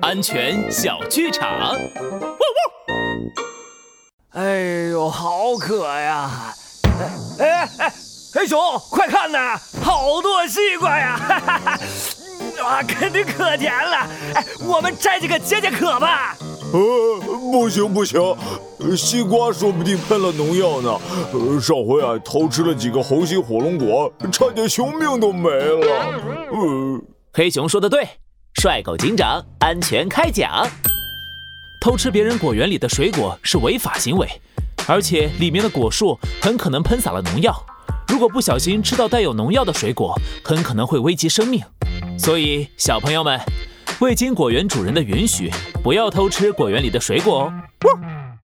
安全小剧场。哎呦，好渴呀！哎哎哎，黑熊，快看呐，好多西瓜呀！哈哈哈，哇，肯定可甜了。哎，我们摘几个解解渴吧。呃，不行不行，西瓜说不定喷了农药呢。呃上回啊，偷吃了几个红心火龙果，差点熊命都没了。呃，黑熊说的对，帅狗警长安全开讲。偷吃别人果园里的水果是违法行为，而且里面的果树很可能喷洒了农药。如果不小心吃到带有农药的水果，很可能会危及生命。所以，小朋友们，未经果园主人的允许，不要偷吃果园里的水果哦。